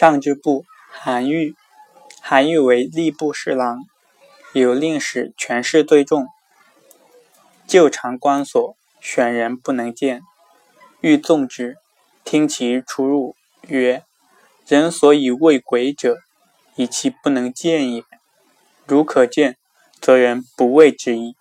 上之部，韩愈，韩愈为吏部侍郎，有令史权势最重，旧常关锁，选人不能见，欲纵之，听其出入，曰：人所以畏鬼者，以其不能见也。如可见，则人不畏之矣。